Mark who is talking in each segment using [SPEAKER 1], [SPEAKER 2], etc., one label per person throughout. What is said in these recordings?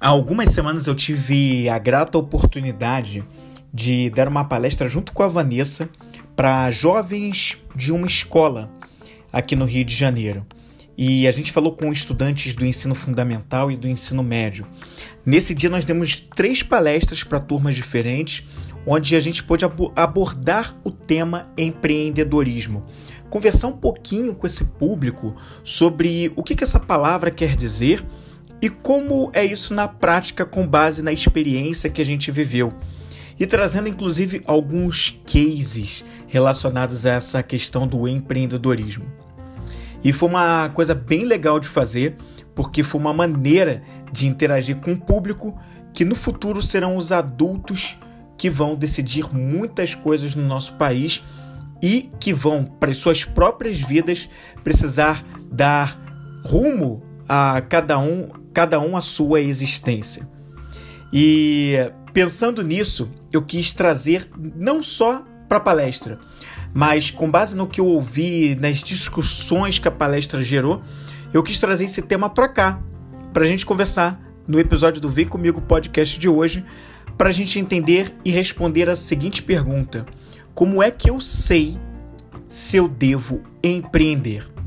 [SPEAKER 1] Há algumas semanas eu tive a grata oportunidade de dar uma palestra junto com a Vanessa para jovens de uma escola aqui no Rio de Janeiro. E a gente falou com estudantes do ensino fundamental e do ensino médio. Nesse dia nós demos três palestras para turmas diferentes, onde a gente pôde abordar o tema empreendedorismo. Conversar um pouquinho com esse público sobre o que, que essa palavra quer dizer e como é isso na prática com base na experiência que a gente viveu. E trazendo inclusive alguns cases relacionados a essa questão do empreendedorismo. E foi uma coisa bem legal de fazer, porque foi uma maneira de interagir com o público que no futuro serão os adultos que vão decidir muitas coisas no nosso país e que vão, para as suas próprias vidas, precisar dar rumo a cada um cada um a sua existência. E pensando nisso, eu quis trazer não só para a palestra, mas com base no que eu ouvi nas discussões que a palestra gerou, eu quis trazer esse tema para cá, para a gente conversar no episódio do Vem Comigo podcast de hoje, para a gente entender e responder a seguinte pergunta: Como é que eu sei se eu devo empreender?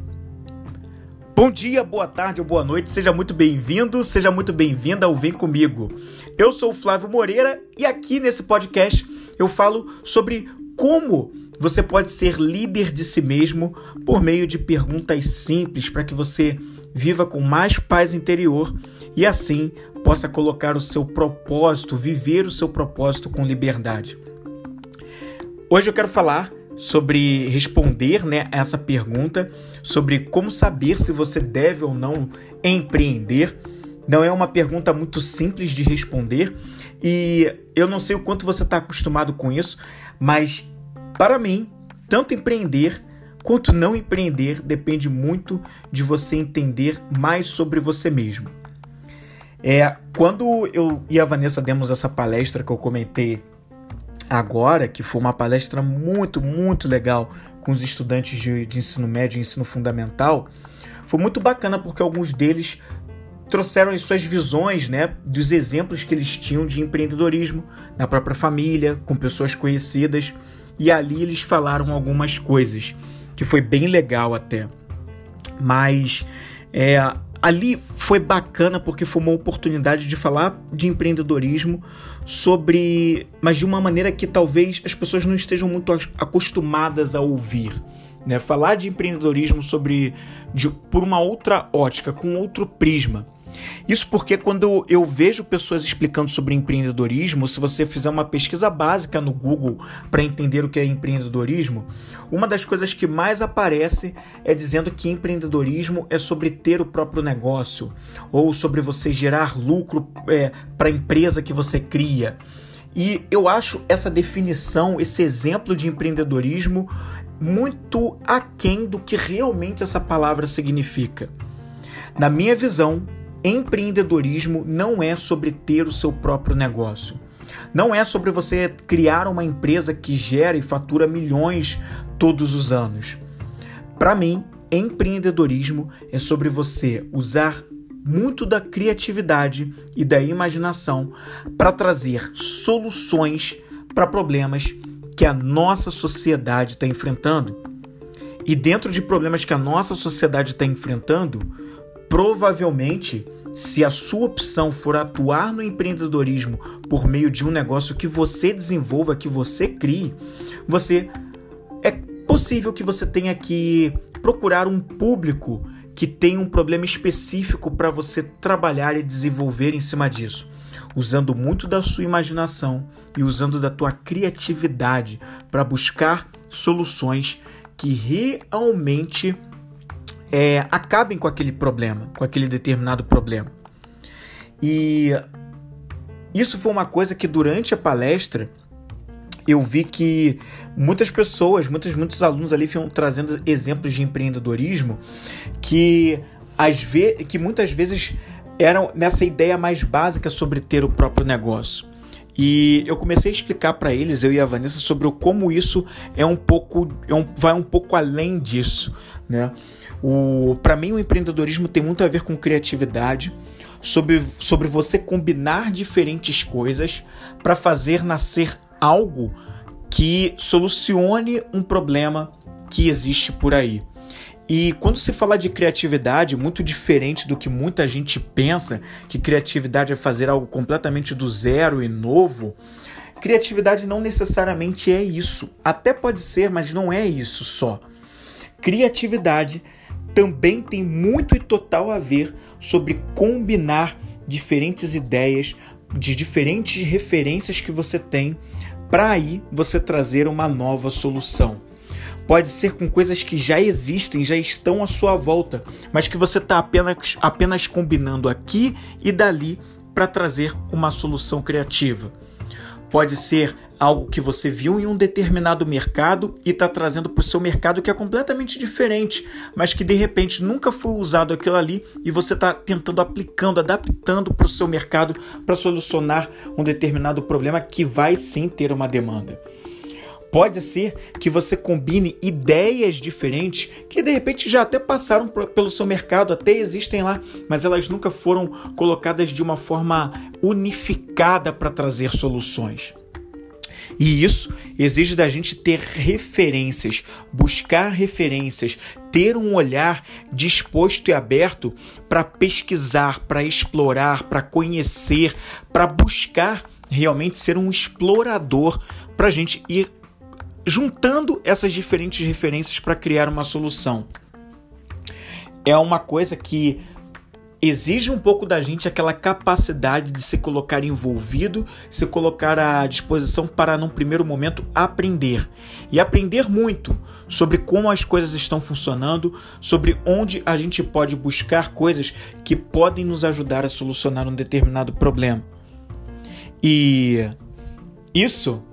[SPEAKER 1] Bom dia, boa tarde ou boa noite, seja muito bem-vindo, seja muito bem-vinda ao Vem Comigo. Eu sou o Flávio Moreira e aqui nesse podcast eu falo sobre como você pode ser líder de si mesmo por meio de perguntas simples para que você viva com mais paz interior e assim possa colocar o seu propósito, viver o seu propósito com liberdade. Hoje eu quero falar sobre responder né, essa pergunta sobre como saber se você deve ou não empreender. Não é uma pergunta muito simples de responder e eu não sei o quanto você está acostumado com isso, mas para mim, tanto empreender quanto não empreender depende muito de você entender mais sobre você mesmo. É, quando eu e a Vanessa demos essa palestra que eu comentei agora, que foi uma palestra muito, muito legal com os estudantes de, de ensino médio e ensino fundamental, foi muito bacana porque alguns deles trouxeram as suas visões, né, dos exemplos que eles tinham de empreendedorismo na própria família, com pessoas conhecidas, e ali eles falaram algumas coisas que foi bem legal até. Mas é, ali foi bacana porque foi uma oportunidade de falar de empreendedorismo sobre, mas de uma maneira que talvez as pessoas não estejam muito acostumadas a ouvir. Né? Falar de empreendedorismo sobre de, por uma outra ótica, com outro prisma. Isso porque quando eu vejo pessoas explicando sobre empreendedorismo, se você fizer uma pesquisa básica no Google para entender o que é empreendedorismo, uma das coisas que mais aparece é dizendo que empreendedorismo é sobre ter o próprio negócio ou sobre você gerar lucro é, para a empresa que você cria. E eu acho essa definição, esse exemplo de empreendedorismo muito aquém do que realmente essa palavra significa. Na minha visão, Empreendedorismo não é sobre ter o seu próprio negócio. Não é sobre você criar uma empresa que gera e fatura milhões todos os anos. Para mim, empreendedorismo é sobre você usar muito da criatividade e da imaginação para trazer soluções para problemas que a nossa sociedade está enfrentando. E dentro de problemas que a nossa sociedade está enfrentando, provavelmente, se a sua opção for atuar no empreendedorismo por meio de um negócio que você desenvolva, que você crie, você é possível que você tenha que procurar um público que tem um problema específico para você trabalhar e desenvolver em cima disso, usando muito da sua imaginação e usando da tua criatividade para buscar soluções que realmente é, acabem com aquele problema, com aquele determinado problema. E isso foi uma coisa que durante a palestra eu vi que muitas pessoas, muitos, muitos alunos ali foram trazendo exemplos de empreendedorismo que, às ve que muitas vezes eram nessa ideia mais básica sobre ter o próprio negócio. E eu comecei a explicar para eles, eu e a Vanessa, sobre como isso é um pouco, é um, vai um pouco além disso, né? O, para mim, o empreendedorismo tem muito a ver com criatividade, sobre, sobre você combinar diferentes coisas para fazer nascer algo que solucione um problema que existe por aí. E quando se fala de criatividade, muito diferente do que muita gente pensa, que criatividade é fazer algo completamente do zero e novo, criatividade não necessariamente é isso. Até pode ser, mas não é isso só. Criatividade também tem muito e total a ver sobre combinar diferentes ideias de diferentes referências que você tem para aí você trazer uma nova solução. Pode ser com coisas que já existem, já estão à sua volta, mas que você está apenas, apenas combinando aqui e dali para trazer uma solução criativa. Pode ser algo que você viu em um determinado mercado e está trazendo para o seu mercado que é completamente diferente, mas que de repente nunca foi usado aquilo ali e você está tentando aplicando, adaptando para o seu mercado para solucionar um determinado problema que vai sim ter uma demanda. Pode ser que você combine ideias diferentes que de repente já até passaram pelo seu mercado, até existem lá, mas elas nunca foram colocadas de uma forma unificada para trazer soluções. E isso exige da gente ter referências, buscar referências, ter um olhar disposto e aberto para pesquisar, para explorar, para conhecer, para buscar realmente ser um explorador para a gente ir juntando essas diferentes referências para criar uma solução. É uma coisa que exige um pouco da gente aquela capacidade de se colocar envolvido, se colocar à disposição para, num primeiro momento, aprender. E aprender muito sobre como as coisas estão funcionando, sobre onde a gente pode buscar coisas que podem nos ajudar a solucionar um determinado problema. E isso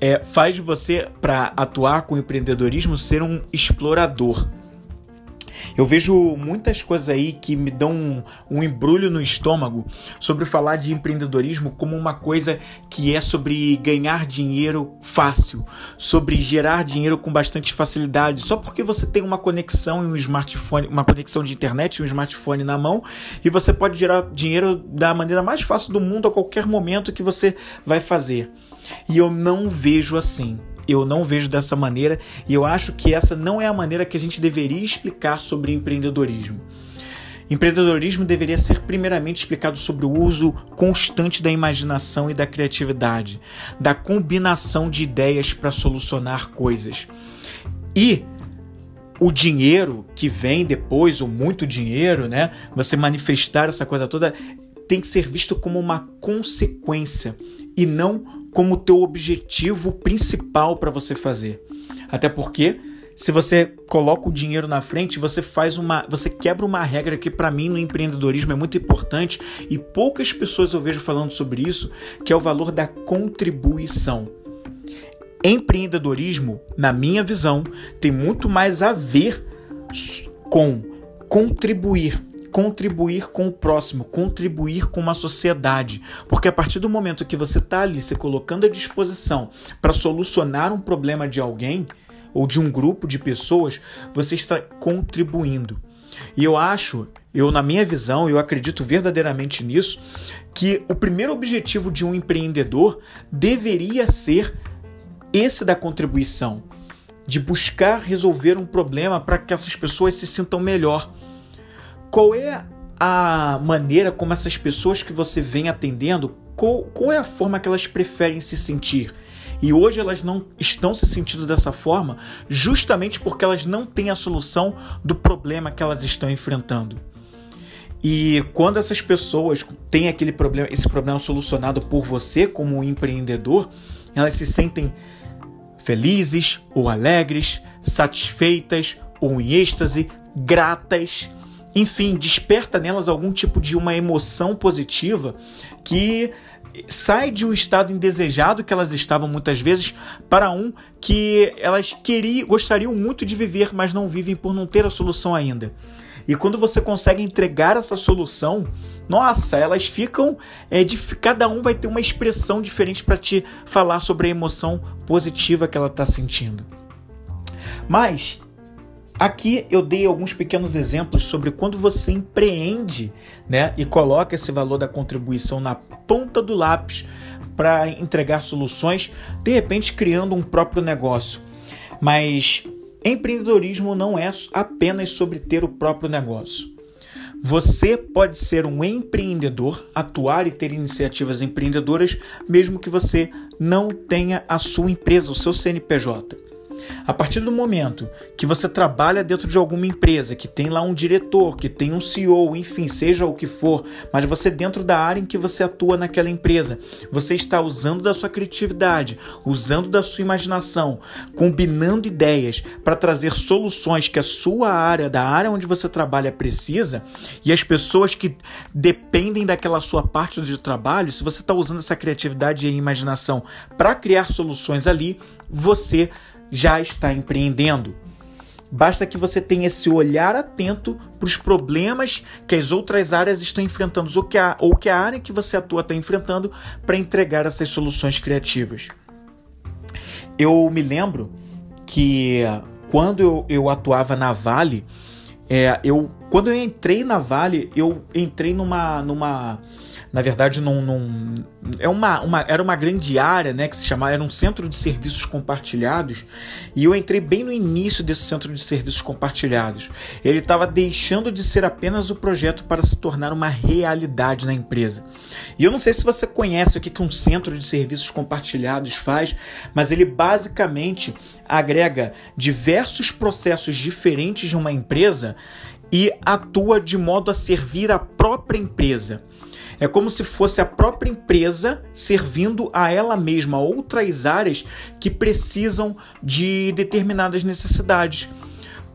[SPEAKER 1] é, faz de você, para atuar com empreendedorismo, ser um explorador. Eu vejo muitas coisas aí que me dão um, um, embrulho no estômago sobre falar de empreendedorismo como uma coisa que é sobre ganhar dinheiro fácil, sobre gerar dinheiro com bastante facilidade, só porque você tem uma conexão e um smartphone, uma conexão de internet e um smartphone na mão e você pode gerar dinheiro da maneira mais fácil do mundo a qualquer momento que você vai fazer. E eu não vejo assim. Eu não vejo dessa maneira e eu acho que essa não é a maneira que a gente deveria explicar sobre empreendedorismo. Empreendedorismo deveria ser primeiramente explicado sobre o uso constante da imaginação e da criatividade, da combinação de ideias para solucionar coisas. E o dinheiro que vem depois, ou muito dinheiro, né? Você manifestar essa coisa toda tem que ser visto como uma consequência e não como teu objetivo principal para você fazer. Até porque se você coloca o dinheiro na frente, você faz uma, você quebra uma regra que para mim no empreendedorismo é muito importante e poucas pessoas eu vejo falando sobre isso, que é o valor da contribuição. Empreendedorismo, na minha visão, tem muito mais a ver com contribuir contribuir com o próximo, contribuir com uma sociedade. Porque a partir do momento que você está ali se colocando à disposição para solucionar um problema de alguém ou de um grupo de pessoas, você está contribuindo. E eu acho, eu na minha visão, eu acredito verdadeiramente nisso, que o primeiro objetivo de um empreendedor deveria ser esse da contribuição, de buscar resolver um problema para que essas pessoas se sintam melhor. Qual é a maneira como essas pessoas que você vem atendendo, qual, qual é a forma que elas preferem se sentir? E hoje elas não estão se sentindo dessa forma justamente porque elas não têm a solução do problema que elas estão enfrentando. E quando essas pessoas têm aquele problema, esse problema solucionado por você como empreendedor, elas se sentem felizes ou alegres, satisfeitas ou em êxtase, gratas enfim, desperta nelas algum tipo de uma emoção positiva que sai de um estado indesejado que elas estavam muitas vezes para um que elas queriam, gostariam muito de viver, mas não vivem por não ter a solução ainda. E quando você consegue entregar essa solução, nossa, elas ficam é, de cada um vai ter uma expressão diferente para te falar sobre a emoção positiva que ela está sentindo. Mas Aqui eu dei alguns pequenos exemplos sobre quando você empreende né, e coloca esse valor da contribuição na ponta do lápis para entregar soluções, de repente criando um próprio negócio. Mas empreendedorismo não é apenas sobre ter o próprio negócio. Você pode ser um empreendedor, atuar e ter iniciativas empreendedoras, mesmo que você não tenha a sua empresa, o seu CNPJ. A partir do momento que você trabalha dentro de alguma empresa, que tem lá um diretor, que tem um CEO, enfim, seja o que for, mas você dentro da área em que você atua naquela empresa, você está usando da sua criatividade, usando da sua imaginação, combinando ideias para trazer soluções que a sua área, da área onde você trabalha precisa, e as pessoas que dependem daquela sua parte do trabalho, se você está usando essa criatividade e imaginação para criar soluções ali, você já está empreendendo. Basta que você tenha esse olhar atento para os problemas que as outras áreas estão enfrentando ou que a, ou que a área que você atua está enfrentando para entregar essas soluções criativas. Eu me lembro que quando eu, eu atuava na Vale, é, eu, quando eu entrei na Vale, eu entrei numa, numa na verdade, num, num, é uma, uma, era uma grande área né, que se chamava, era um centro de serviços compartilhados, e eu entrei bem no início desse centro de serviços compartilhados. Ele estava deixando de ser apenas o projeto para se tornar uma realidade na empresa. E eu não sei se você conhece o que, que um centro de serviços compartilhados faz, mas ele basicamente agrega diversos processos diferentes de uma empresa e atua de modo a servir a própria empresa. É como se fosse a própria empresa servindo a ela mesma outras áreas que precisam de determinadas necessidades.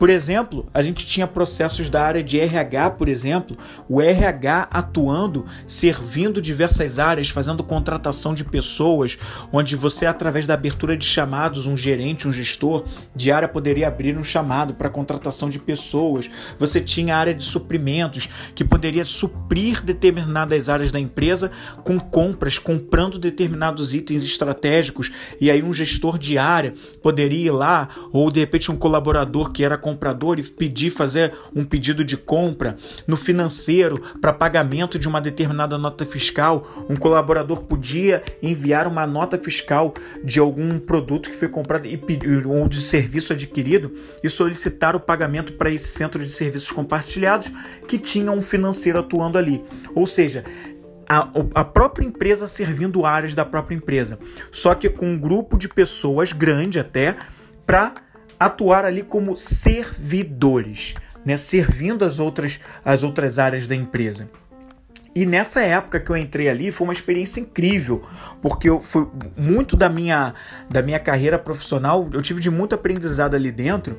[SPEAKER 1] Por exemplo, a gente tinha processos da área de RH, por exemplo, o RH atuando, servindo diversas áreas, fazendo contratação de pessoas, onde você, através da abertura de chamados, um gerente, um gestor de área poderia abrir um chamado para contratação de pessoas. Você tinha a área de suprimentos, que poderia suprir determinadas áreas da empresa com compras, comprando determinados itens estratégicos, e aí um gestor de área poderia ir lá, ou de repente um colaborador que era comprador e pedir fazer um pedido de compra no financeiro para pagamento de uma determinada nota fiscal, um colaborador podia enviar uma nota fiscal de algum produto que foi comprado e pedir, ou de serviço adquirido e solicitar o pagamento para esse centro de serviços compartilhados que tinha um financeiro atuando ali. Ou seja, a, a, própria empresa servindo áreas da própria empresa, só que com um grupo de pessoas grande até para atuar ali como servidores, né, servindo as outras, as outras áreas da empresa. E nessa época que eu entrei ali foi uma experiência incrível, porque eu foi muito da minha da minha carreira profissional, eu tive de muito aprendizado ali dentro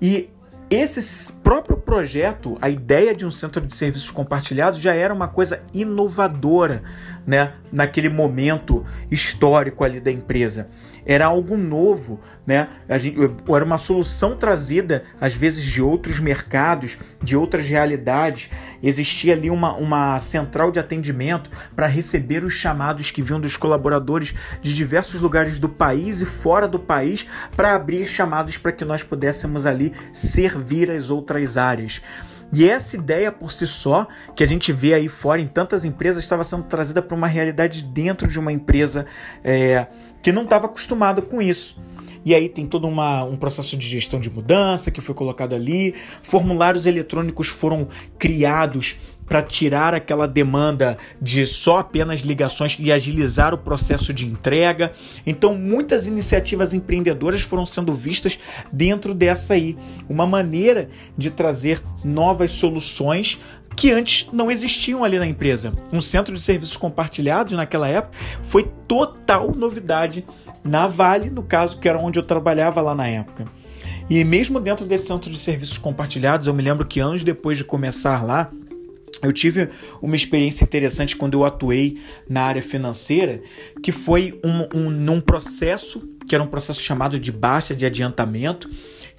[SPEAKER 1] e esse próprio projeto, a ideia de um centro de serviços compartilhados já era uma coisa inovadora, né, naquele momento histórico ali da empresa era algo novo, né? A gente, era uma solução trazida, às vezes, de outros mercados, de outras realidades. Existia ali uma, uma central de atendimento para receber os chamados que vinham dos colaboradores de diversos lugares do país e fora do país para abrir chamados para que nós pudéssemos ali servir as outras áreas. E essa ideia por si só, que a gente vê aí fora em tantas empresas, estava sendo trazida para uma realidade dentro de uma empresa é, que não estava acostumada com isso. E aí tem todo uma, um processo de gestão de mudança que foi colocado ali, formulários eletrônicos foram criados para tirar aquela demanda de só apenas ligações e agilizar o processo de entrega. Então, muitas iniciativas empreendedoras foram sendo vistas dentro dessa aí, uma maneira de trazer novas soluções que antes não existiam ali na empresa. Um centro de serviços compartilhados naquela época foi total novidade na Vale, no caso que era onde eu trabalhava lá na época. E mesmo dentro desse centro de serviços compartilhados, eu me lembro que anos depois de começar lá, eu tive uma experiência interessante quando eu atuei na área financeira, que foi um, um, num processo, que era um processo chamado de baixa de adiantamento,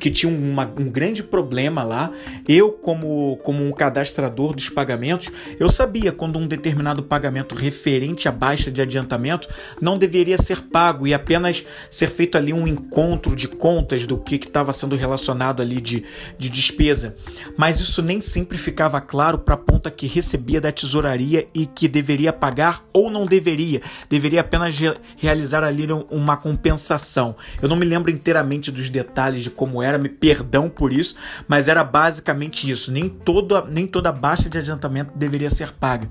[SPEAKER 1] que tinha uma, um grande problema lá. Eu, como, como um cadastrador dos pagamentos, eu sabia quando um determinado pagamento referente à baixa de adiantamento não deveria ser pago e apenas ser feito ali um encontro de contas do que estava sendo relacionado ali de, de despesa. Mas isso nem sempre ficava claro para a ponta que recebia da tesouraria e que deveria pagar ou não deveria. Deveria apenas re realizar ali uma compensação. Eu não me lembro inteiramente dos detalhes de como era, me perdão por isso, mas era basicamente isso. Nem toda, nem toda baixa de adiantamento deveria ser paga.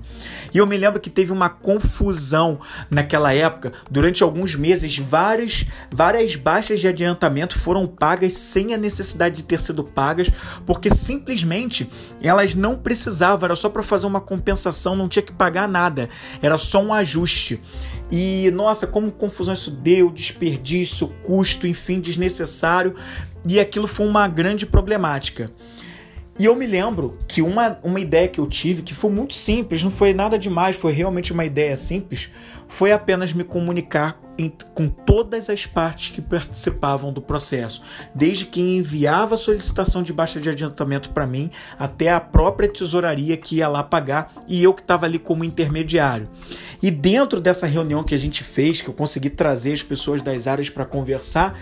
[SPEAKER 1] E eu me lembro que teve uma confusão naquela época. Durante alguns meses, várias, várias baixas de adiantamento foram pagas sem a necessidade de ter sido pagas, porque simplesmente elas não precisavam, era só para fazer uma compensação, não tinha que pagar nada, era só um ajuste. E nossa, como confusão isso deu, desperdício, custo, enfim, desnecessário, e aquilo foi uma grande problemática. E eu me lembro que uma, uma ideia que eu tive, que foi muito simples, não foi nada demais, foi realmente uma ideia simples, foi apenas me comunicar em, com todas as partes que participavam do processo, desde quem enviava a solicitação de baixa de adiantamento para mim, até a própria tesouraria que ia lá pagar e eu que estava ali como intermediário. E dentro dessa reunião que a gente fez, que eu consegui trazer as pessoas das áreas para conversar,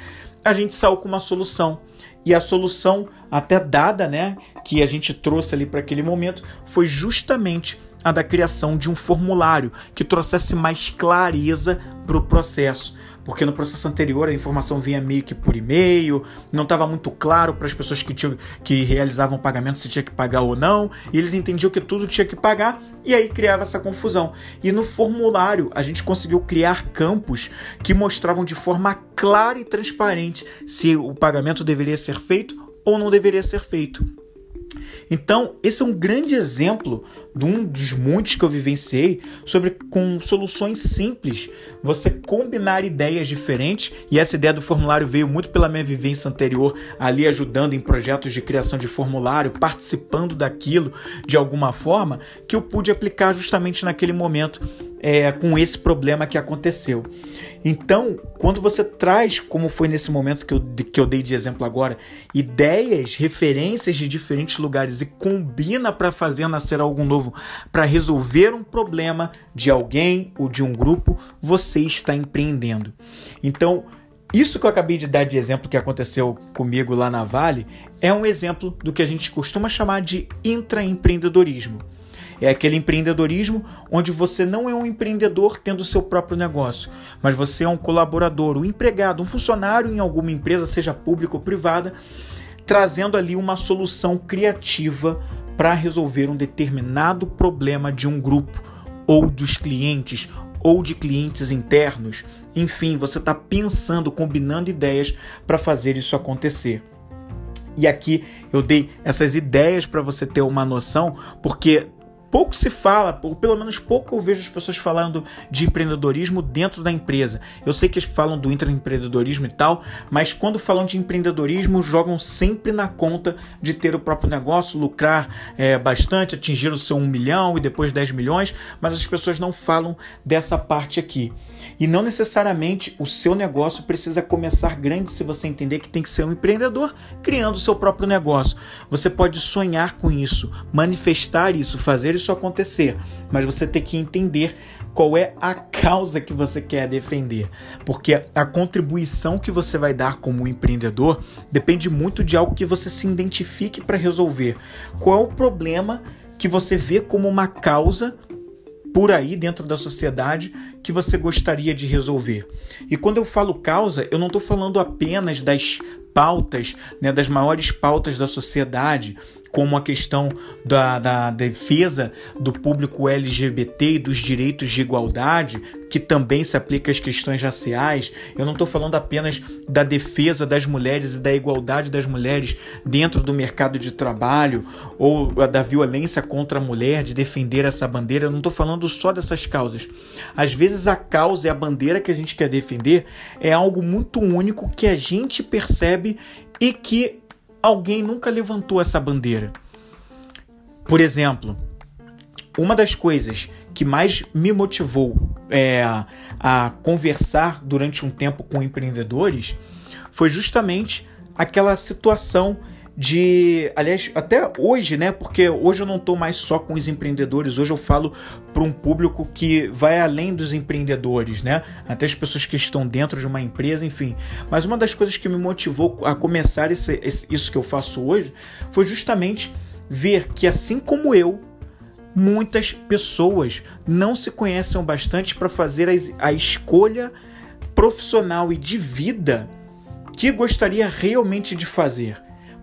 [SPEAKER 1] a gente saiu com uma solução. E a solução até dada, né, que a gente trouxe ali para aquele momento, foi justamente a da criação de um formulário que trouxesse mais clareza para o processo. Porque no processo anterior a informação vinha meio que por e-mail, não estava muito claro para as pessoas que, tinham, que realizavam o pagamento se tinha que pagar ou não, e eles entendiam que tudo tinha que pagar, e aí criava essa confusão. E no formulário a gente conseguiu criar campos que mostravam de forma clara e transparente se o pagamento deveria ser feito ou não deveria ser feito. Então, esse é um grande exemplo de um dos muitos que eu vivenciei sobre com soluções simples, você combinar ideias diferentes, e essa ideia do formulário veio muito pela minha vivência anterior, ali ajudando em projetos de criação de formulário, participando daquilo de alguma forma, que eu pude aplicar justamente naquele momento é, com esse problema que aconteceu. Então, quando você traz, como foi nesse momento que eu, que eu dei de exemplo agora, ideias, referências de diferentes lugares e combina para fazer nascer algo novo, para resolver um problema de alguém ou de um grupo, você está empreendendo. Então, isso que eu acabei de dar de exemplo que aconteceu comigo lá na Vale é um exemplo do que a gente costuma chamar de intraempreendedorismo. É aquele empreendedorismo onde você não é um empreendedor tendo seu próprio negócio, mas você é um colaborador, um empregado, um funcionário em alguma empresa, seja pública ou privada, trazendo ali uma solução criativa para resolver um determinado problema de um grupo ou dos clientes ou de clientes internos. Enfim, você está pensando, combinando ideias para fazer isso acontecer. E aqui eu dei essas ideias para você ter uma noção, porque pouco se fala, ou pelo menos pouco eu vejo as pessoas falando de empreendedorismo dentro da empresa. Eu sei que eles falam do intraempreendedorismo e tal, mas quando falam de empreendedorismo, jogam sempre na conta de ter o próprio negócio, lucrar é, bastante, atingir o seu 1 milhão e depois 10 milhões, mas as pessoas não falam dessa parte aqui. E não necessariamente o seu negócio precisa começar grande se você entender que tem que ser um empreendedor criando o seu próprio negócio. Você pode sonhar com isso, manifestar isso, fazer isso acontecer, mas você tem que entender qual é a causa que você quer defender, porque a contribuição que você vai dar como empreendedor depende muito de algo que você se identifique para resolver. Qual é o problema que você vê como uma causa por aí dentro da sociedade que você gostaria de resolver. E quando eu falo causa, eu não estou falando apenas das pautas, né, das maiores pautas da sociedade, como a questão da, da defesa do público LGBT e dos direitos de igualdade, que também se aplica às questões raciais. Eu não estou falando apenas da defesa das mulheres e da igualdade das mulheres dentro do mercado de trabalho ou da violência contra a mulher, de defender essa bandeira. Eu não estou falando só dessas causas. Às vezes a causa e a bandeira que a gente quer defender é algo muito único que a gente percebe e que alguém nunca levantou essa bandeira. Por exemplo, uma das coisas que mais me motivou é, a conversar durante um tempo com empreendedores foi justamente aquela situação de, aliás, até hoje, né? Porque hoje eu não estou mais só com os empreendedores, hoje eu falo para um público que vai além dos empreendedores, né? Até as pessoas que estão dentro de uma empresa, enfim. Mas uma das coisas que me motivou a começar esse, esse, isso que eu faço hoje foi justamente ver que, assim como eu, muitas pessoas não se conhecem bastante para fazer a, a escolha profissional e de vida que gostaria realmente de fazer.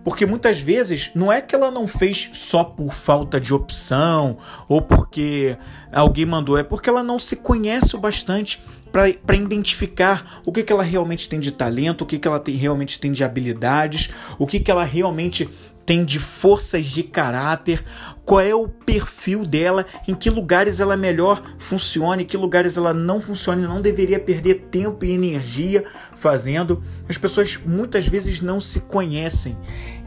[SPEAKER 1] Porque muitas vezes não é que ela não fez só por falta de opção ou porque alguém mandou, é porque ela não se conhece o bastante para identificar o que, que ela realmente tem de talento, o que, que ela tem, realmente tem de habilidades, o que, que ela realmente tem de forças de caráter, qual é o perfil dela, em que lugares ela melhor funciona, em que lugares ela não funciona não deveria perder tempo e energia fazendo. As pessoas muitas vezes não se conhecem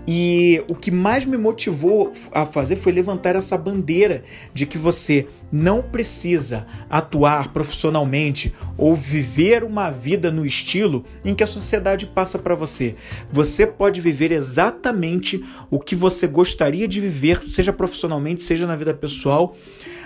[SPEAKER 1] e o que mais me motivou a fazer foi levantar essa bandeira de que você não precisa atuar profissionalmente ou viver uma vida no estilo em que a sociedade passa para você. Você pode viver exatamente o que você gostaria de viver, seja profissionalmente, seja na vida pessoal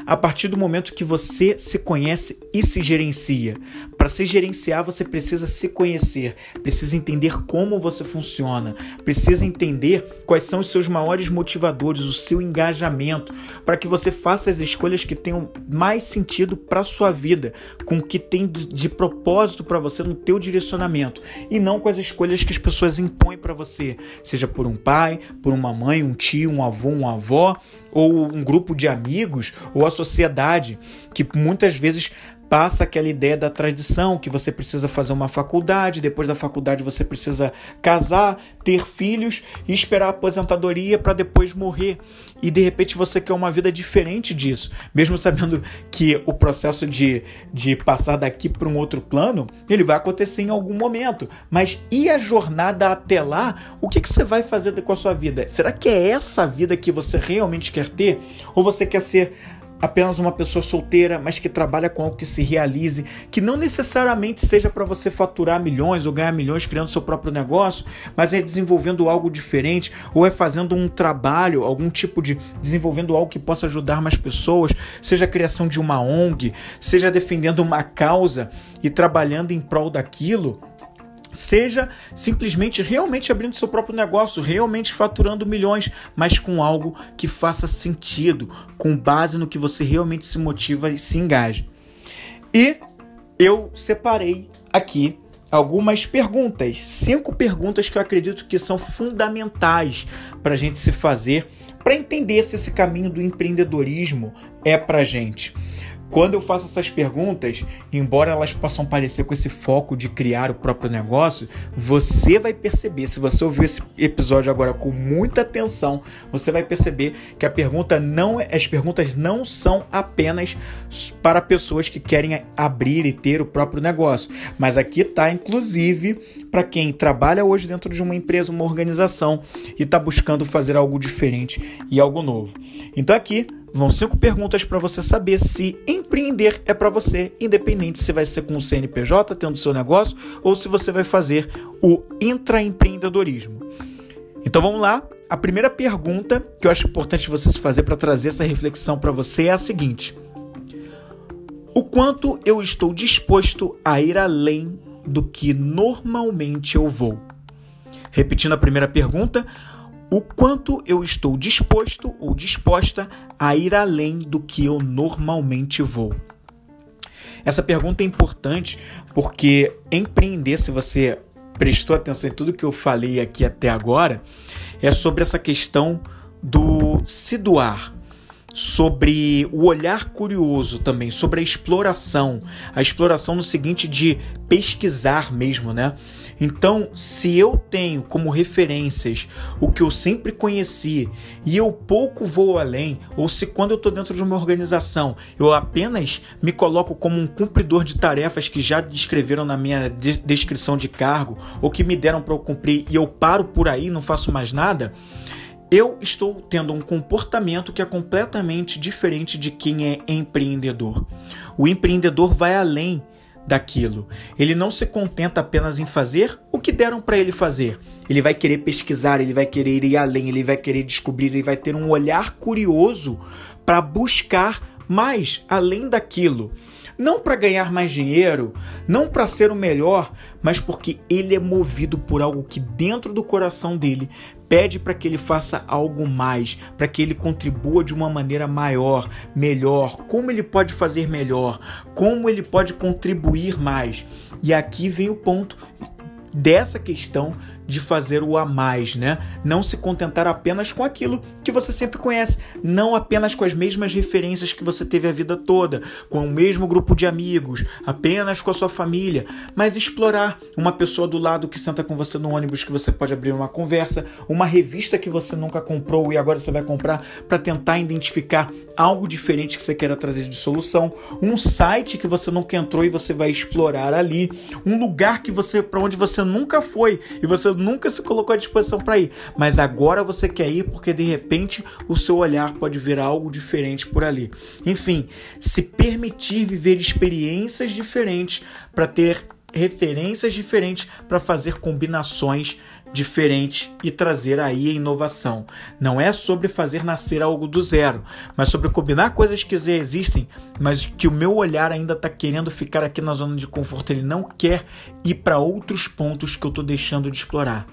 [SPEAKER 1] a partir do momento que você se conhece e se gerencia. Para se gerenciar, você precisa se conhecer, precisa entender como você funciona, precisa entender quais são os seus maiores motivadores, o seu engajamento, para que você faça as escolhas que tenham mais sentido para sua vida, com o que tem de propósito para você no teu direcionamento e não com as escolhas que as pessoas impõem para você, seja por um pai, por uma mãe, um tio, um avô, uma avó, ou um grupo de amigos, ou a sociedade, que muitas vezes passa aquela ideia da tradição, que você precisa fazer uma faculdade, depois da faculdade você precisa casar, ter filhos e esperar a aposentadoria para depois morrer. E de repente você quer uma vida diferente disso, mesmo sabendo que o processo de, de passar daqui para um outro plano, ele vai acontecer em algum momento. Mas e a jornada até lá? O que, que você vai fazer com a sua vida? Será que é essa vida que você realmente quer ter? Ou você quer ser apenas uma pessoa solteira, mas que trabalha com algo que se realize, que não necessariamente seja para você faturar milhões ou ganhar milhões criando seu próprio negócio, mas é desenvolvendo algo diferente ou é fazendo um trabalho, algum tipo de desenvolvendo algo que possa ajudar mais pessoas, seja a criação de uma ONG, seja defendendo uma causa e trabalhando em prol daquilo seja simplesmente realmente abrindo seu próprio negócio, realmente faturando milhões, mas com algo que faça sentido, com base no que você realmente se motiva e se engaja. E eu separei aqui algumas perguntas, cinco perguntas que eu acredito que são fundamentais para a gente se fazer para entender se esse caminho do empreendedorismo é para gente. Quando eu faço essas perguntas, embora elas possam parecer com esse foco de criar o próprio negócio, você vai perceber, se você ouvir esse episódio agora com muita atenção, você vai perceber que a pergunta não, é, as perguntas não são apenas para pessoas que querem abrir e ter o próprio negócio, mas aqui está inclusive para quem trabalha hoje dentro de uma empresa, uma organização e está buscando fazer algo diferente e algo novo. Então aqui Vão cinco perguntas para você saber se empreender é para você, independente se vai ser com o CNPJ, tendo seu negócio, ou se você vai fazer o intraempreendedorismo. Então vamos lá. A primeira pergunta que eu acho importante você se fazer para trazer essa reflexão para você é a seguinte: O quanto eu estou disposto a ir além do que normalmente eu vou? Repetindo a primeira pergunta, o quanto eu estou disposto ou disposta a ir além do que eu normalmente vou. Essa pergunta é importante porque empreender, se você prestou atenção em tudo que eu falei aqui até agora, é sobre essa questão do se doar, sobre o olhar curioso também, sobre a exploração, a exploração no seguinte de pesquisar mesmo, né? Então, se eu tenho como referências o que eu sempre conheci e eu pouco vou além, ou se quando eu estou dentro de uma organização eu apenas me coloco como um cumpridor de tarefas que já descreveram na minha de descrição de cargo ou que me deram para eu cumprir e eu paro por aí, não faço mais nada, eu estou tendo um comportamento que é completamente diferente de quem é empreendedor. O empreendedor vai além daquilo. Ele não se contenta apenas em fazer o que deram para ele fazer. Ele vai querer pesquisar, ele vai querer ir além, ele vai querer descobrir, ele vai ter um olhar curioso para buscar mais além daquilo. Não para ganhar mais dinheiro, não para ser o melhor, mas porque ele é movido por algo que dentro do coração dele pede para que ele faça algo mais, para que ele contribua de uma maneira maior, melhor, como ele pode fazer melhor, como ele pode contribuir mais. E aqui vem o ponto dessa questão de fazer o a mais, né? Não se contentar apenas com aquilo que você sempre conhece, não apenas com as mesmas referências que você teve a vida toda, com o mesmo grupo de amigos, apenas com a sua família, mas explorar uma pessoa do lado que senta com você no ônibus que você pode abrir uma conversa, uma revista que você nunca comprou e agora você vai comprar para tentar identificar algo diferente que você queira trazer de solução, um site que você nunca entrou e você vai explorar ali, um lugar que você para onde você nunca foi e você nunca se colocou à disposição para ir, mas agora você quer ir porque de repente o seu olhar pode ver algo diferente por ali. Enfim, se permitir viver experiências diferentes para ter referências diferentes para fazer combinações diferentes e trazer aí a inovação. Não é sobre fazer nascer algo do zero, mas sobre combinar coisas que já existem, mas que o meu olhar ainda está querendo ficar aqui na zona de conforto. Ele não quer ir para outros pontos que eu estou deixando de explorar.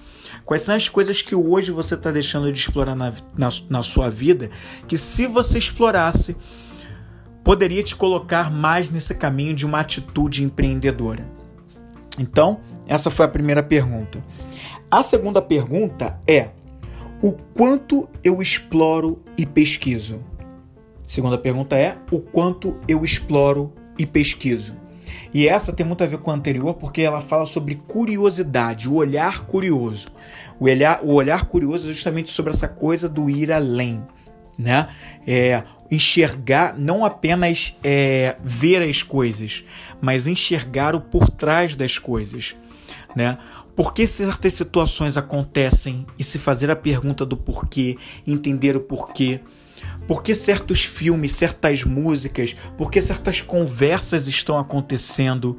[SPEAKER 1] Quais são as coisas que hoje você está deixando de explorar na, na, na sua vida que, se você explorasse, poderia te colocar mais nesse caminho de uma atitude empreendedora? Então, essa foi a primeira pergunta. A segunda pergunta é: o quanto eu exploro e pesquiso? Segunda pergunta é: o quanto eu exploro e pesquiso? E essa tem muito a ver com a anterior porque ela fala sobre curiosidade, o olhar curioso. O olhar, o olhar curioso é justamente sobre essa coisa do ir além, né? É, enxergar, não apenas é, ver as coisas, mas enxergar o por trás das coisas, né? Por que certas situações acontecem e se fazer a pergunta do porquê, entender o porquê. Por que certos filmes, certas músicas, por que certas conversas estão acontecendo?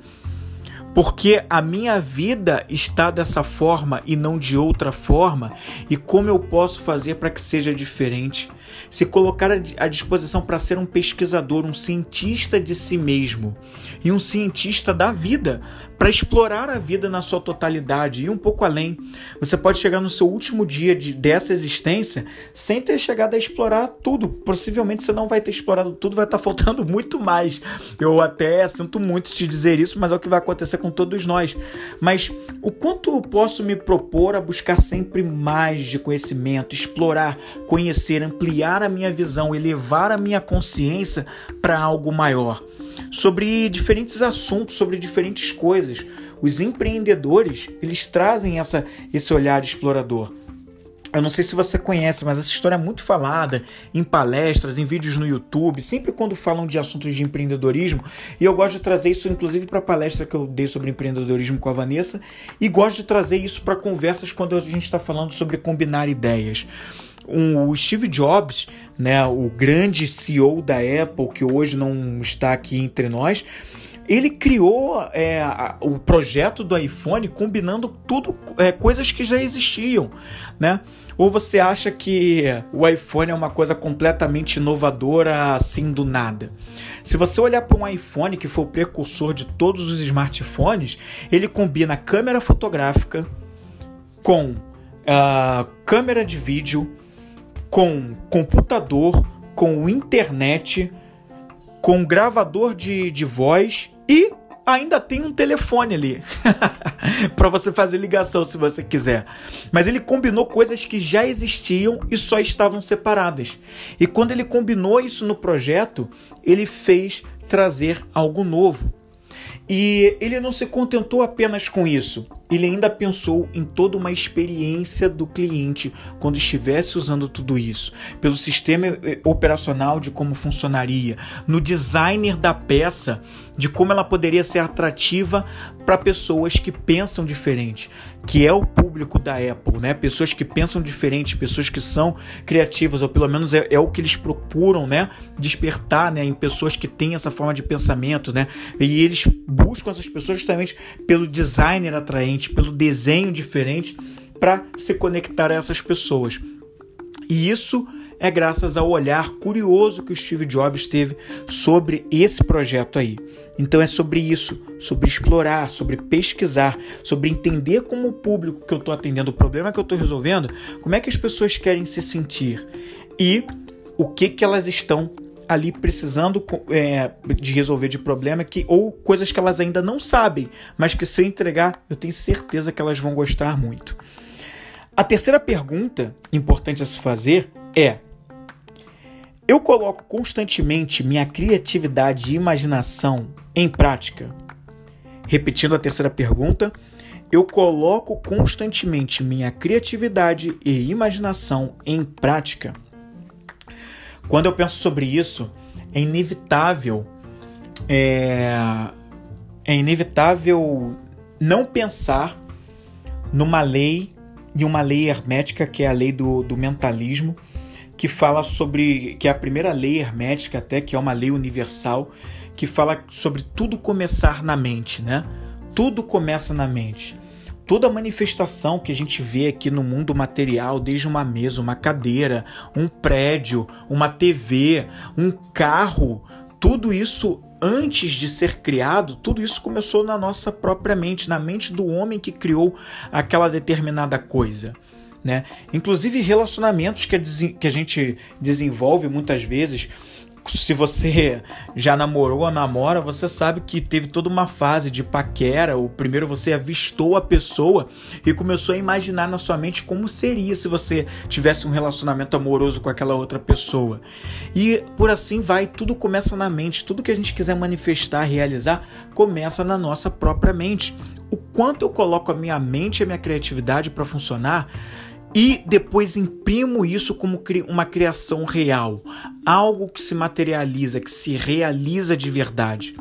[SPEAKER 1] Porque a minha vida está dessa forma e não de outra forma, e como eu posso fazer para que seja diferente? Se colocar à disposição para ser um pesquisador, um cientista de si mesmo e um cientista da vida, para explorar a vida na sua totalidade e um pouco além. Você pode chegar no seu último dia de, dessa existência sem ter chegado a explorar tudo. Possivelmente você não vai ter explorado tudo, vai estar faltando muito mais. Eu até sinto muito te dizer isso, mas é o que vai acontecer com todos nós. Mas o quanto eu posso me propor a buscar sempre mais de conhecimento, explorar, conhecer, ampliar a minha visão, elevar a minha consciência para algo maior? Sobre diferentes assuntos, sobre diferentes coisas. Os empreendedores, eles trazem essa, esse olhar explorador. Eu não sei se você conhece, mas essa história é muito falada em palestras, em vídeos no YouTube, sempre quando falam de assuntos de empreendedorismo. E eu gosto de trazer isso, inclusive, para a palestra que eu dei sobre empreendedorismo com a Vanessa, e gosto de trazer isso para conversas quando a gente está falando sobre combinar ideias um, o Steve Jobs, né, o grande CEO da Apple, que hoje não está aqui entre nós, ele criou é, o projeto do iPhone combinando tudo, é, coisas que já existiam, né? Ou você acha que o iPhone é uma coisa completamente inovadora assim do nada? Se você olhar para um iPhone que foi o precursor de todos os smartphones, ele combina câmera fotográfica com uh, câmera de vídeo, com computador, com internet, com gravador de, de voz e ainda tem um telefone ali para você fazer ligação se você quiser. Mas ele combinou coisas que já existiam e só estavam separadas. E quando ele combinou isso no projeto, ele fez trazer algo novo. E ele não se contentou apenas com isso. Ele ainda pensou em toda uma experiência do cliente quando estivesse usando tudo isso, pelo sistema eh, operacional de como funcionaria, no designer da peça, de como ela poderia ser atrativa para pessoas que pensam diferente, que é o público da Apple, né? Pessoas que pensam diferente, pessoas que são criativas, ou pelo menos é, é o que eles procuram, né? Despertar, né? Em pessoas que têm essa forma de pensamento, né? E eles buscam essas pessoas justamente pelo designer atraente, pelo desenho diferente, para se conectar a essas pessoas. E isso é graças ao olhar curioso que o Steve Jobs teve sobre esse projeto aí. Então é sobre isso, sobre explorar, sobre pesquisar, sobre entender como o público que eu estou atendendo, o problema que eu estou resolvendo, como é que as pessoas querem se sentir e o que, que elas estão ali precisando é, de resolver de problema que ou coisas que elas ainda não sabem, mas que se eu entregar, eu tenho certeza que elas vão gostar muito. A terceira pergunta importante a se fazer é: eu coloco constantemente minha criatividade e imaginação em prática? Repetindo a terceira pergunta, eu coloco constantemente minha criatividade e imaginação em prática? Quando eu penso sobre isso, é inevitável é, é inevitável não pensar numa lei e uma lei hermética que é a lei do, do mentalismo que fala sobre que é a primeira lei hermética até que é uma lei universal que fala sobre tudo começar na mente, né? Tudo começa na mente. Toda manifestação que a gente vê aqui no mundo material, desde uma mesa, uma cadeira, um prédio, uma TV, um carro, tudo isso antes de ser criado, tudo isso começou na nossa própria mente, na mente do homem que criou aquela determinada coisa né? Inclusive relacionamentos que a, que a gente desenvolve muitas vezes se você já namorou ou namora, você sabe que teve toda uma fase de paquera. O primeiro você avistou a pessoa e começou a imaginar na sua mente como seria se você tivesse um relacionamento amoroso com aquela outra pessoa. E por assim vai, tudo começa na mente. Tudo que a gente quiser manifestar, realizar, começa na nossa própria mente. O quanto eu coloco a minha mente e a minha criatividade para funcionar e depois imprimo isso como uma criação real, algo que se materializa, que se realiza de verdade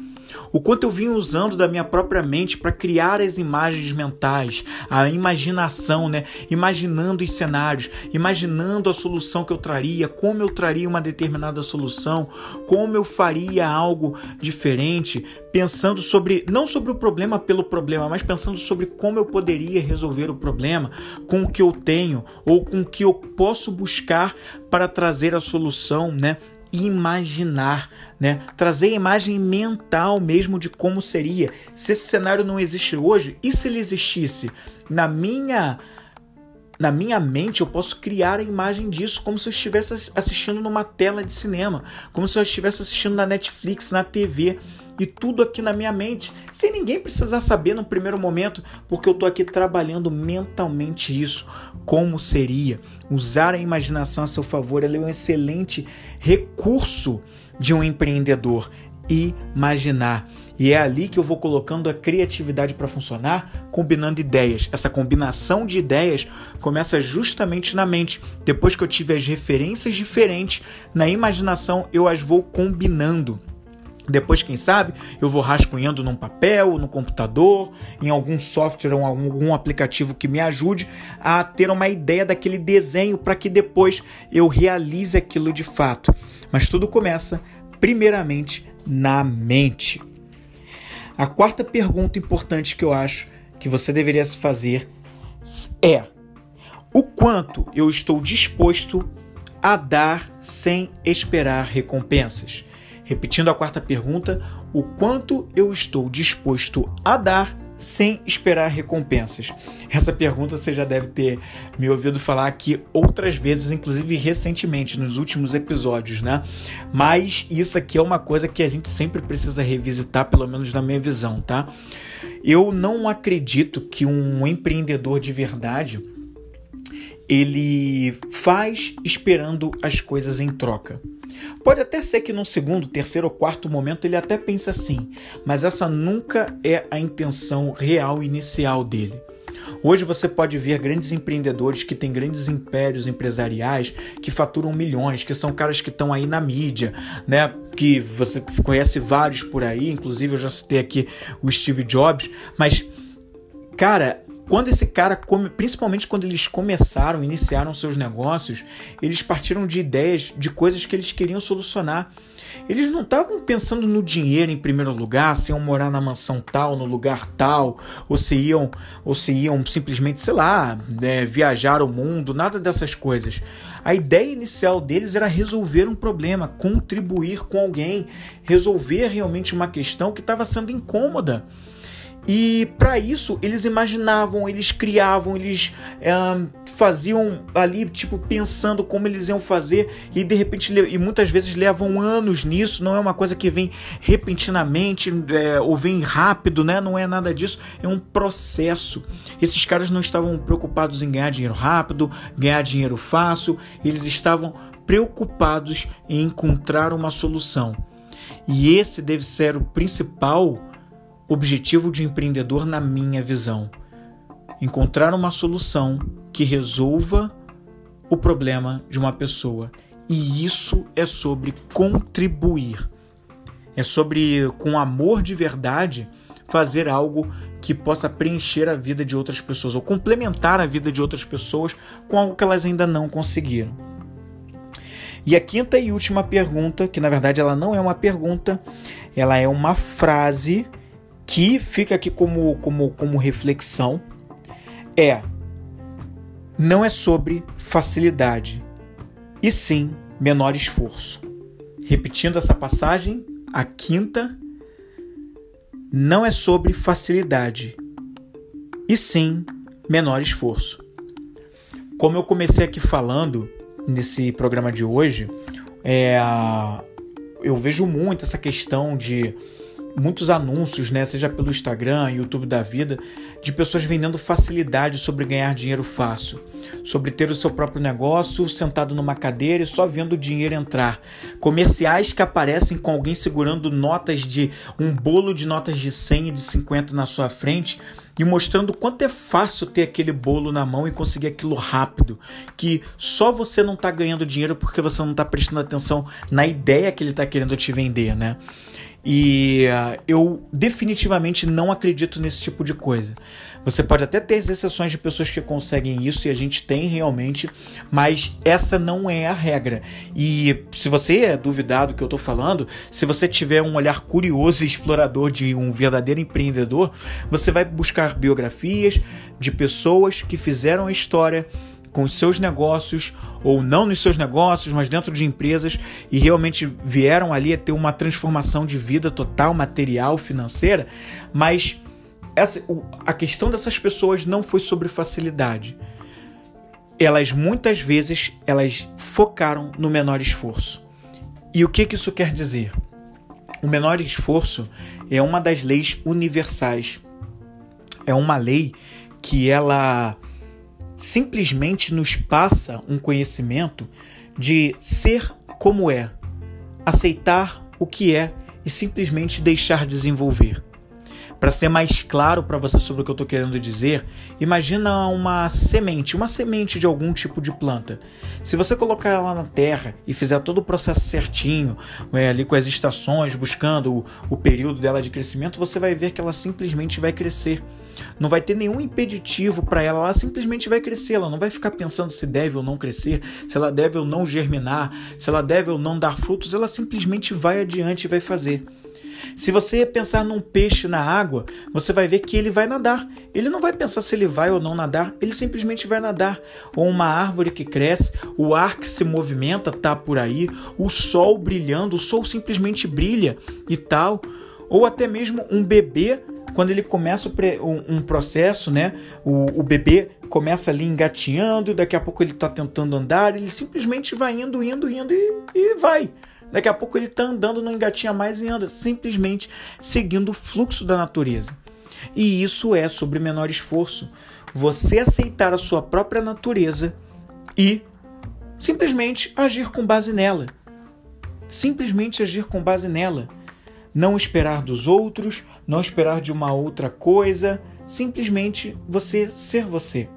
[SPEAKER 1] o quanto eu vim usando da minha própria mente para criar as imagens mentais, a imaginação, né? Imaginando os cenários, imaginando a solução que eu traria, como eu traria uma determinada solução, como eu faria algo diferente, pensando sobre não sobre o problema pelo problema, mas pensando sobre como eu poderia resolver o problema com o que eu tenho ou com o que eu posso buscar para trazer a solução, né? Imaginar, né? Trazer a imagem mental mesmo de como seria. Se esse cenário não existe hoje, e se ele existisse? Na minha na minha mente eu posso criar a imagem disso como se eu estivesse assistindo numa tela de cinema, como se eu estivesse assistindo na Netflix, na TV e tudo aqui na minha mente, sem ninguém precisar saber no primeiro momento, porque eu estou aqui trabalhando mentalmente isso. Como seria? Usar a imaginação a seu favor é um excelente recurso de um empreendedor. Imaginar. E é ali que eu vou colocando a criatividade para funcionar, combinando ideias. Essa combinação de ideias começa justamente na mente. Depois que eu tive as referências diferentes, na imaginação eu as vou combinando. Depois, quem sabe, eu vou rascunhando num papel, no computador, em algum software ou algum aplicativo que me ajude a ter uma ideia daquele desenho para que depois eu realize aquilo de fato. Mas tudo começa, primeiramente, na mente. A quarta pergunta importante que eu acho que você deveria se fazer é: o quanto eu estou disposto a dar sem esperar recompensas? Repetindo a quarta pergunta, o quanto eu estou disposto a dar sem esperar recompensas? Essa pergunta você já deve ter me ouvido falar aqui outras vezes, inclusive recentemente, nos últimos episódios, né? Mas isso aqui é uma coisa que a gente sempre precisa revisitar, pelo menos na minha visão, tá? Eu não acredito que um empreendedor de verdade ele faz esperando as coisas em troca. Pode até ser que num segundo, terceiro ou quarto momento ele até pense assim, mas essa nunca é a intenção real inicial dele. Hoje você pode ver grandes empreendedores que têm grandes impérios empresariais que faturam milhões, que são caras que estão aí na mídia, né? Que você conhece vários por aí, inclusive eu já citei aqui o Steve Jobs, mas cara, quando esse cara, come, principalmente quando eles começaram, iniciaram seus negócios, eles partiram de ideias, de coisas que eles queriam solucionar. Eles não estavam pensando no dinheiro em primeiro lugar, se iam morar na mansão tal, no lugar tal, ou se iam, ou se iam simplesmente, sei lá, né, viajar o mundo, nada dessas coisas. A ideia inicial deles era resolver um problema, contribuir com alguém, resolver realmente uma questão que estava sendo incômoda. E para isso eles imaginavam, eles criavam, eles é, faziam ali, tipo, pensando como eles iam fazer, e de repente, e muitas vezes levam anos nisso, não é uma coisa que vem repentinamente é, ou vem rápido, né? Não é nada disso, é um processo. Esses caras não estavam preocupados em ganhar dinheiro rápido, ganhar dinheiro fácil, eles estavam preocupados em encontrar uma solução. E esse deve ser o principal objetivo de empreendedor na minha visão. Encontrar uma solução que resolva o problema de uma pessoa. E isso é sobre contribuir. É sobre, com amor de verdade, fazer algo que possa preencher a vida de outras pessoas ou complementar a vida de outras pessoas com algo que elas ainda não conseguiram. E a quinta e última pergunta, que na verdade ela não é uma pergunta, ela é uma frase que fica aqui como, como, como reflexão é não é sobre facilidade, e sim menor esforço. Repetindo essa passagem, a quinta não é sobre facilidade, e sim menor esforço. Como eu comecei aqui falando nesse programa de hoje, é, eu vejo muito essa questão de muitos anúncios, né, seja pelo Instagram, YouTube da vida, de pessoas vendendo facilidade sobre ganhar dinheiro fácil, sobre ter o seu próprio negócio sentado numa cadeira e só vendo o dinheiro entrar. Comerciais que aparecem com alguém segurando notas de um bolo de notas de 100 e de 50 na sua frente e mostrando quanto é fácil ter aquele bolo na mão e conseguir aquilo rápido, que só você não está ganhando dinheiro porque você não está prestando atenção na ideia que ele está querendo te vender, né? E uh, eu definitivamente não acredito nesse tipo de coisa. Você pode até ter exceções de pessoas que conseguem isso, e a gente tem realmente, mas essa não é a regra. E se você é duvidado do que eu estou falando, se você tiver um olhar curioso e explorador de um verdadeiro empreendedor, você vai buscar biografias de pessoas que fizeram a história com seus negócios, ou não nos seus negócios, mas dentro de empresas, e realmente vieram ali a ter uma transformação de vida total, material, financeira, mas essa, a questão dessas pessoas não foi sobre facilidade. Elas muitas vezes elas focaram no menor esforço. E o que, que isso quer dizer? O menor esforço é uma das leis universais. É uma lei que ela simplesmente nos passa um conhecimento de ser como é, aceitar o que é e simplesmente deixar desenvolver. Para ser mais claro para você sobre o que eu estou querendo dizer, imagina uma semente, uma semente de algum tipo de planta. Se você colocar ela na terra e fizer todo o processo certinho, é, ali com as estações, buscando o, o período dela de crescimento, você vai ver que ela simplesmente vai crescer. Não vai ter nenhum impeditivo para ela, ela simplesmente vai crescer. Ela não vai ficar pensando se deve ou não crescer, se ela deve ou não germinar, se ela deve ou não dar frutos, ela simplesmente vai adiante e vai fazer. Se você pensar num peixe na água, você vai ver que ele vai nadar. Ele não vai pensar se ele vai ou não nadar, ele simplesmente vai nadar. Ou uma árvore que cresce, o ar que se movimenta tá por aí, o sol brilhando, o sol simplesmente brilha e tal. Ou até mesmo um bebê quando ele começa um, processo, né? O, o, bebê começa ali engatinhando, daqui a pouco ele está tentando andar, ele simplesmente vai indo, indo, indo e, e vai. Daqui a pouco ele está andando, não engatinha mais e anda, simplesmente seguindo o fluxo da natureza. E isso é sobre menor esforço. Você aceitar a sua própria natureza e simplesmente agir com base nela. Simplesmente agir com base nela não esperar dos outros, não esperar de uma outra coisa, simplesmente você ser você.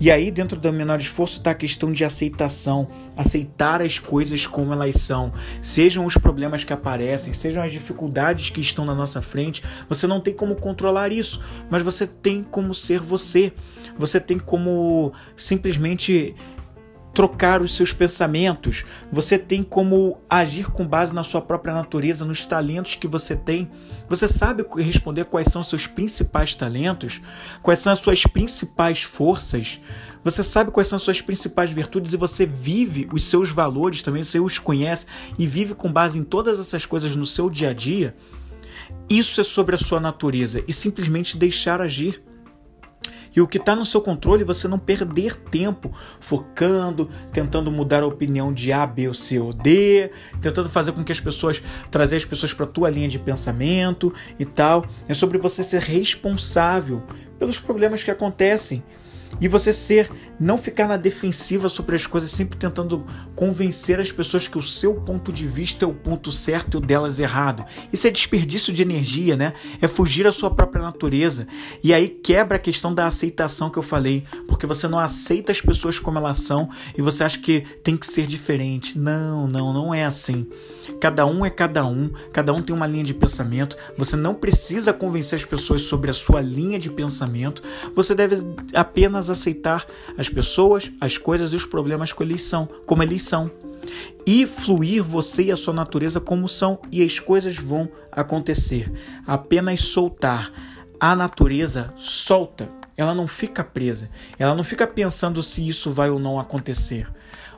[SPEAKER 1] E aí, dentro do menor esforço, está a questão de aceitação, aceitar as coisas como elas são, sejam os problemas que aparecem, sejam as dificuldades que estão na nossa frente. Você não tem como controlar isso, mas você tem como ser você. Você tem como simplesmente trocar os seus pensamentos, você tem como agir com base na sua própria natureza, nos talentos que você tem. Você sabe responder quais são os seus principais talentos, quais são as suas principais forças, você sabe quais são as suas principais virtudes e você vive os seus valores também, você os conhece e vive com base em todas essas coisas no seu dia a dia. Isso é sobre a sua natureza e simplesmente deixar agir. E o que está no seu controle, você não perder tempo focando, tentando mudar a opinião de A, B ou C ou D, tentando fazer com que as pessoas, trazer as pessoas para a tua linha de pensamento e tal. É sobre você ser responsável pelos problemas que acontecem e você ser, não ficar na defensiva sobre as coisas, sempre tentando convencer as pessoas que o seu ponto de vista é o ponto certo e o delas errado. Isso é desperdício de energia, né? É fugir à sua própria natureza. E aí quebra a questão da aceitação que eu falei, porque você não aceita as pessoas como elas são e você acha que tem que ser diferente. Não, não, não é assim. Cada um é cada um, cada um tem uma linha de pensamento. Você não precisa convencer as pessoas sobre a sua linha de pensamento. Você deve apenas aceitar as pessoas, as coisas e os problemas como eles são, como eles são. E fluir você e a sua natureza como são, e as coisas vão acontecer. Apenas soltar. A natureza solta, ela não fica presa, ela não fica pensando se isso vai ou não acontecer.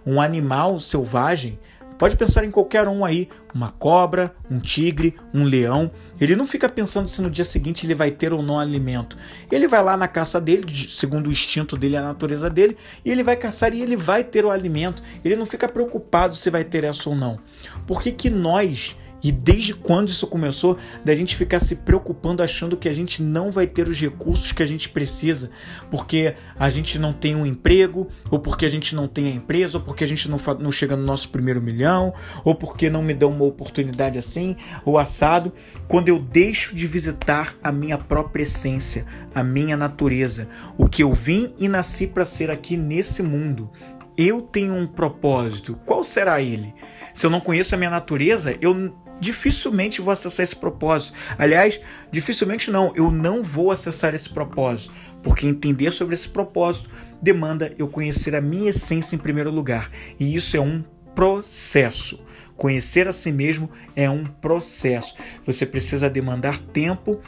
[SPEAKER 1] Um animal selvagem Pode pensar em qualquer um aí, uma cobra, um tigre, um leão. Ele não fica pensando se no dia seguinte ele vai ter ou não alimento. Ele vai lá na caça dele, segundo o instinto dele, a natureza dele, e ele vai caçar e ele vai ter o alimento. Ele não fica preocupado se vai ter essa ou não. Por que, que nós e desde quando isso começou, da gente ficar se preocupando achando que a gente não vai ter os recursos que a gente precisa, porque a gente não tem um emprego, ou porque a gente não tem a empresa, ou porque a gente não, não chega no nosso primeiro milhão, ou porque não me dão uma oportunidade assim, ou assado, quando eu deixo de visitar a minha própria essência, a minha natureza, o que eu vim e nasci para ser aqui nesse mundo. Eu tenho um propósito. Qual será ele? Se eu não conheço a minha natureza, eu dificilmente vou acessar esse propósito. Aliás, dificilmente não, eu não vou acessar esse propósito, porque entender sobre esse propósito demanda eu conhecer a minha essência em primeiro lugar, e isso é um processo. Conhecer a si mesmo é um processo. Você precisa demandar tempo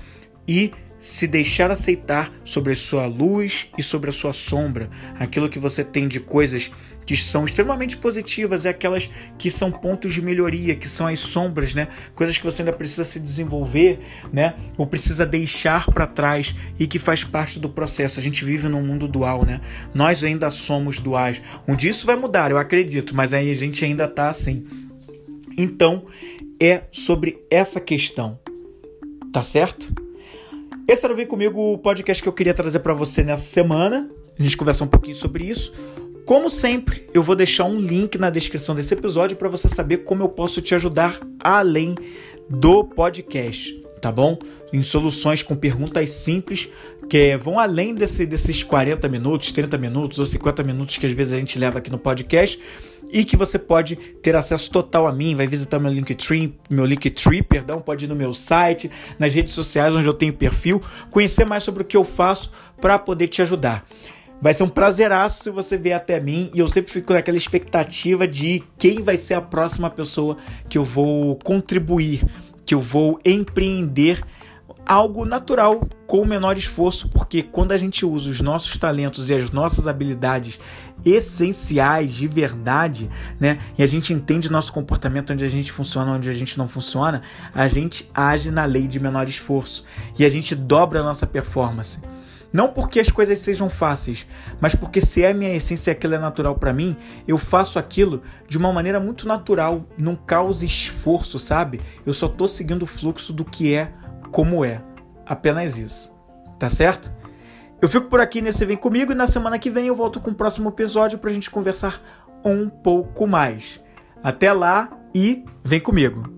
[SPEAKER 1] e se deixar aceitar sobre a sua luz e sobre a sua sombra, aquilo que você tem de coisas que são extremamente positivas e aquelas que são pontos de melhoria, que são as sombras, né? Coisas que você ainda precisa se desenvolver, né? Ou precisa deixar para trás e que faz parte do processo. A gente vive num mundo dual, né? Nós ainda somos duais. Um dia isso vai mudar, eu acredito, mas aí a gente ainda tá assim. Então, é sobre essa questão. Tá certo? Esse era o Vem Comigo, o podcast que eu queria trazer para você nessa semana. A gente conversa um pouquinho sobre isso. Como sempre, eu vou deixar um link na descrição desse episódio para você saber como eu posso te ajudar além do podcast, tá bom? Em soluções com perguntas simples que vão além desse, desses 40 minutos, 30 minutos ou 50 minutos que às vezes a gente leva aqui no podcast e que você pode ter acesso total a mim, vai visitar meu Linktree, meu Linktree, perdão, pode ir no meu site, nas redes sociais onde eu tenho perfil, conhecer mais sobre o que eu faço para poder te ajudar. Vai ser um prazeraço se você vier até mim e eu sempre fico naquela expectativa de quem vai ser a próxima pessoa que eu vou contribuir, que eu vou empreender algo natural com o menor esforço, porque quando a gente usa os nossos talentos e as nossas habilidades essenciais de verdade, né, e a gente entende nosso comportamento onde a gente funciona, onde a gente não funciona, a gente age na lei de menor esforço e a gente dobra a nossa performance. Não porque as coisas sejam fáceis, mas porque se é minha essência e aquilo é natural para mim, eu faço aquilo de uma maneira muito natural, não causa esforço, sabe? Eu só tô seguindo o fluxo do que é como é. Apenas isso. Tá certo? Eu fico por aqui nesse Vem Comigo e na semana que vem eu volto com o próximo episódio pra gente conversar um pouco mais. Até lá e vem comigo!